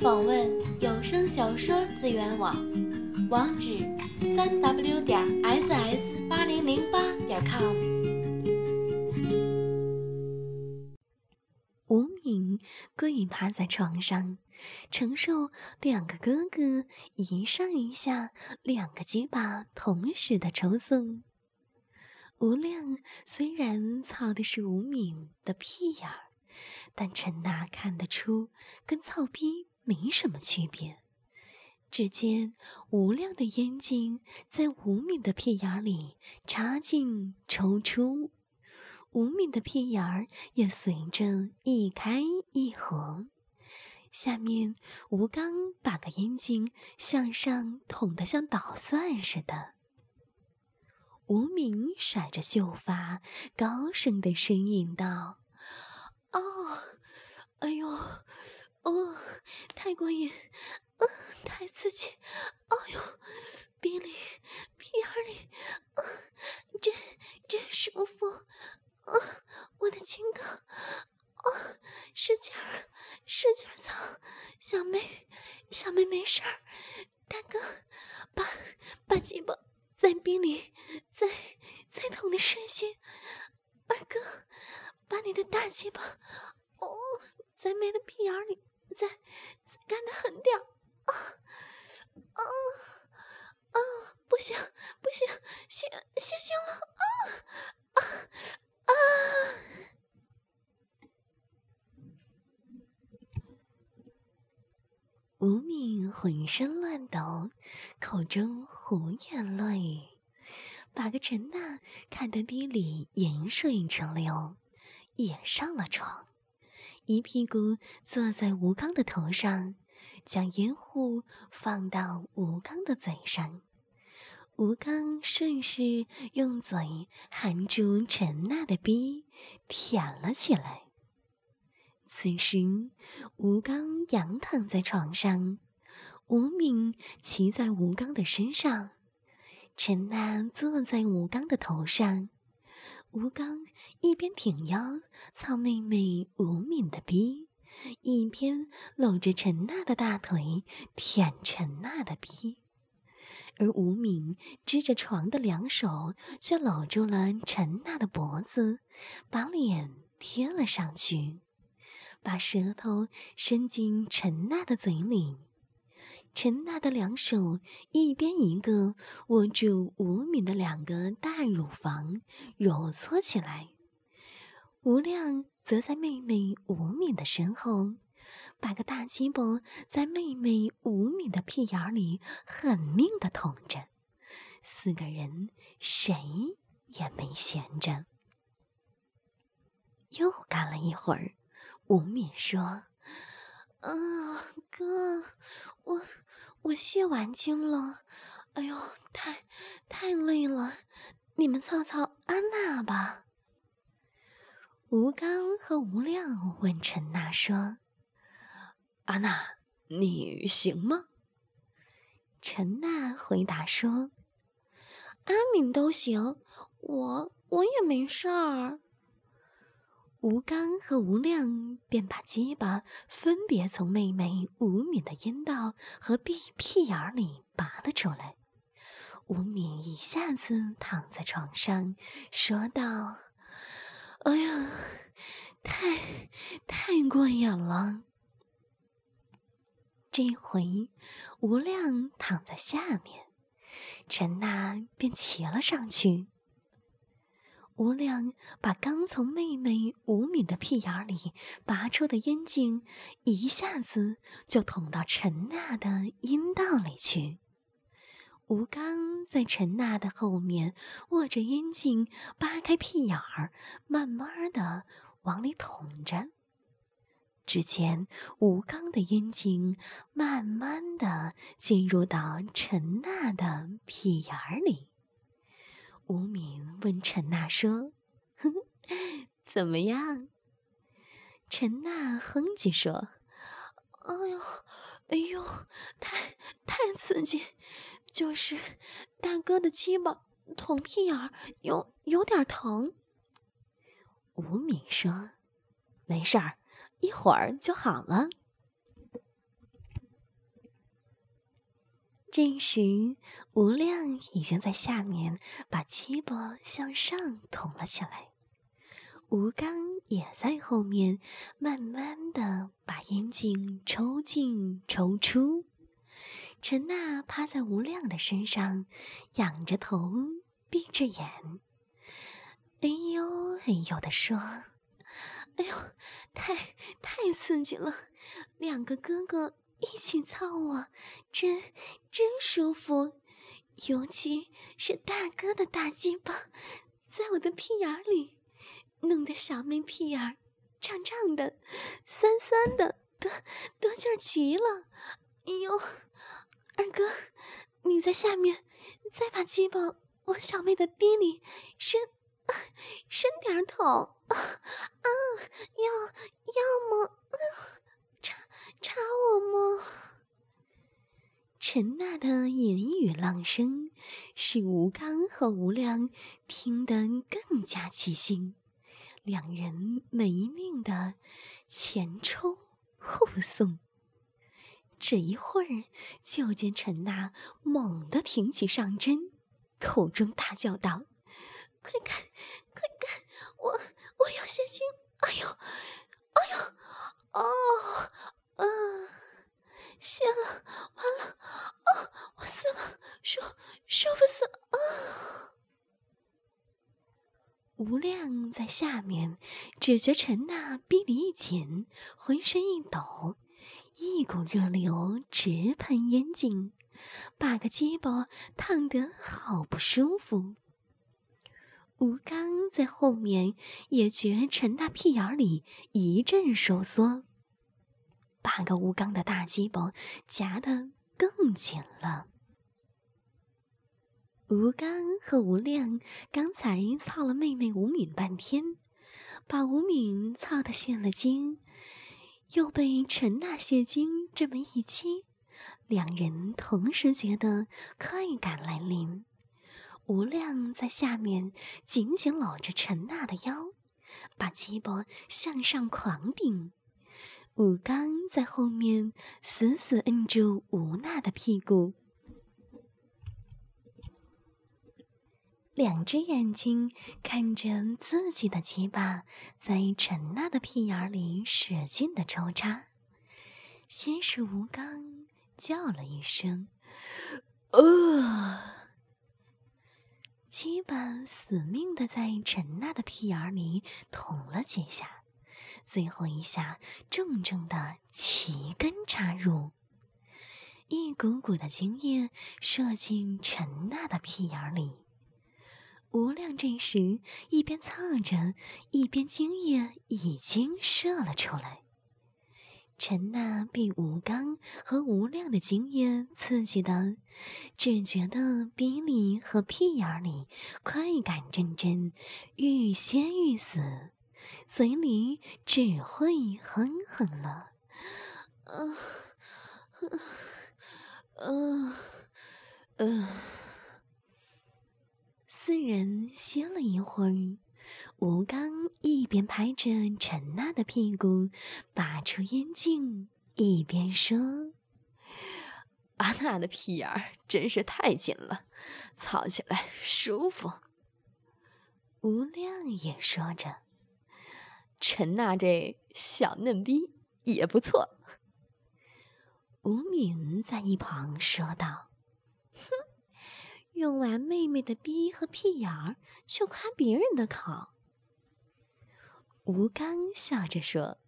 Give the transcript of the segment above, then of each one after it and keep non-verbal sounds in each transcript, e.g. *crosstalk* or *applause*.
访问有声小说资源网，网址：三 w 点 ss 八零零八点 com。吴敏跪趴在床上，承受两个哥哥一上一下两个鸡巴同时的抽送。吴亮虽然操的是吴敏的屁眼儿。但陈娜看得出，跟操逼没什么区别。只见无亮的眼睛在无敏的屁眼里插进抽出，无敏的屁眼儿也随着一开一合。下面吴刚把个阴茎向上捅得像捣蒜似的。吴敏甩着秀发，高声的呻吟道。哦，哎呦，哦，太过瘾，呃，太刺激，哎呦，鼻里、屁眼里，啊，真真舒服，啊，我的亲哥，啊，使劲儿，使劲儿操，小妹，小妹没事儿，大哥，把把鸡巴在鼻里，在在捅的深些，二哥。把你的大鸡巴，哦，在妹的屁眼里，再再干的狠点啊啊啊！不行不行，行行行了啊啊啊！吴敏浑身乱抖，口中胡眼泪，把个陈娜看得鼻里盐水直流。也上了床，一屁股坐在吴刚的头上，将烟壶放到吴刚的嘴上。吴刚顺势用嘴含住陈娜的鼻，舔了起来。此时，吴刚仰躺在床上，吴敏骑在吴刚的身上，陈娜坐在吴刚的头上。吴刚一边挺腰操妹妹吴敏的逼，一边搂着陈娜的大腿舔陈娜的逼，而吴敏支着床的两手却搂住了陈娜的脖子，把脸贴了上去，把舌头伸进陈娜的嘴里。陈娜的两手一边一个握住吴敏的两个大乳房，揉搓起来。吴亮则在妹妹吴敏的身后，把个大鸡巴在妹妹吴敏的屁眼里狠命的捅着。四个人谁也没闲着。又干了一会儿，吴敏说：“啊，哥，我……”我卸完精了，哎呦，太太累了，你们操操安娜吧。吴刚和吴亮问陈娜说：“安娜，你行吗？”陈娜回答说：“阿敏都行，我我也没事儿。”吴刚和吴亮便把鸡巴分别从妹妹吴敏的阴道和屁屁眼里拔了出来。吴敏一下子躺在床上，说道：“哎呀，太太过瘾了！”这回吴亮躺在下面，陈娜便骑了上去。吴亮把刚从妹妹吴敏的屁眼里拔出的烟茎，一下子就捅到陈娜的阴道里去。吴刚在陈娜的后面握着烟茎，扒开屁眼儿，慢慢的往里捅着。只见吴刚的阴茎慢慢的进入到陈娜的屁眼儿里。吴敏问陈娜说：“ *laughs* 怎么样？”陈娜哼唧说：“哎呦，哎呦，太太刺激，就是大哥的鸡巴捅屁眼儿，有有点疼。”吴敏说：“没事儿，一会儿就好了。”这时，吴亮已经在下面把鸡脖向上捅了起来，吴刚也在后面慢慢的把阴茎抽进抽出。陈娜趴在吴亮的身上，仰着头，闭着眼，哎呦哎呦的说：“哎呦，太太刺激了，两个哥哥。”一起操我，真真舒服，尤其是大哥的大鸡巴，在我的屁眼里，弄得小妹屁眼胀胀的、酸酸的，得得劲儿极了。哎呦，二哥，你在下面再把鸡巴往小妹的逼里伸伸点儿头啊 *laughs* 啊！要要么。*laughs* 插我吗？陈娜的言语浪声使吴刚和吴亮听得更加起兴，两人没命的前冲后送。只一会儿，就见陈娜猛地挺起上针，口中大叫道：“快看，快看，我我要泄精！哎呦，哎呦，哦！”啊，谢了，完了，啊，我死了，舒舒服死啊！吴亮在下面，只觉陈娜臂里一紧，浑身一抖，一股热流直喷眼睛，把个鸡巴烫得好不舒服。吴刚在后面也觉陈大屁眼里一阵收缩。把个吴刚的大鸡巴夹得更紧了。吴刚和吴亮刚才操了妹妹吴敏半天，把吴敏操得泄了精，又被陈娜泄精这么一激，两人同时觉得快感来临。吴亮在下面紧紧搂着陈娜的腰，把鸡巴向上狂顶。武刚在后面死死摁住吴娜的屁股，两只眼睛看着自己的鸡巴在陈娜的屁眼里使劲的抽插。先是吴刚叫了一声“呃”，鸡巴死命的在陈娜的屁眼里捅了几下。最后一下，重重的齐根插入，一股股的精液射进陈娜的屁眼里。吴亮这时一边操着，一边精液已经射了出来。陈娜被吴刚和吴亮的精液刺激的，只觉得鼻里和屁眼里快感阵阵，欲仙欲死。嘴里只会哼哼了，嗯，嗯，嗯。四人歇了一会儿，吴刚一边拍着陈娜的屁股，拔出烟镜，一边说：“阿娜的屁眼儿真是太紧了，操起来舒服。”吴亮也说着。陈娜这小嫩逼也不错。吴敏在一旁说道：“哼，用完妹妹的逼和屁眼儿，却夸别人的口。”吴刚笑着说：“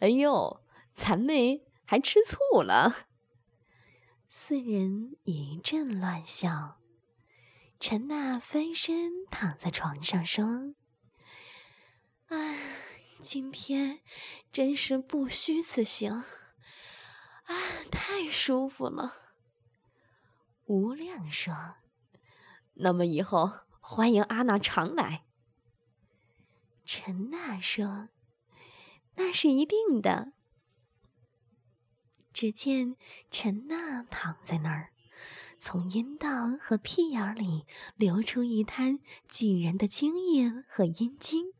哎呦，咱妹还吃醋了。”四人一阵乱笑。陈娜翻身躺在床上说。唉，今天真是不虚此行，啊，太舒服了。吴亮说：“那么以后欢迎阿娜常来。”陈娜说：“那是一定的。”只见陈娜躺在那儿，从阴道和屁眼里流出一滩几人的精液和阴茎。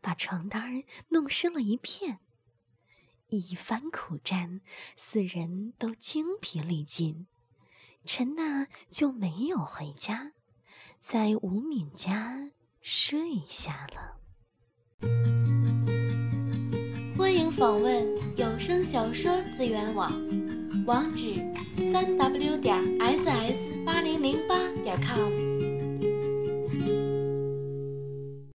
把床单弄湿了一片，一番苦战，四人都精疲力尽，陈娜就没有回家，在吴敏家睡下了。欢迎访问有声小说资源网，网址：三 w 点 ss 八零零八点 com。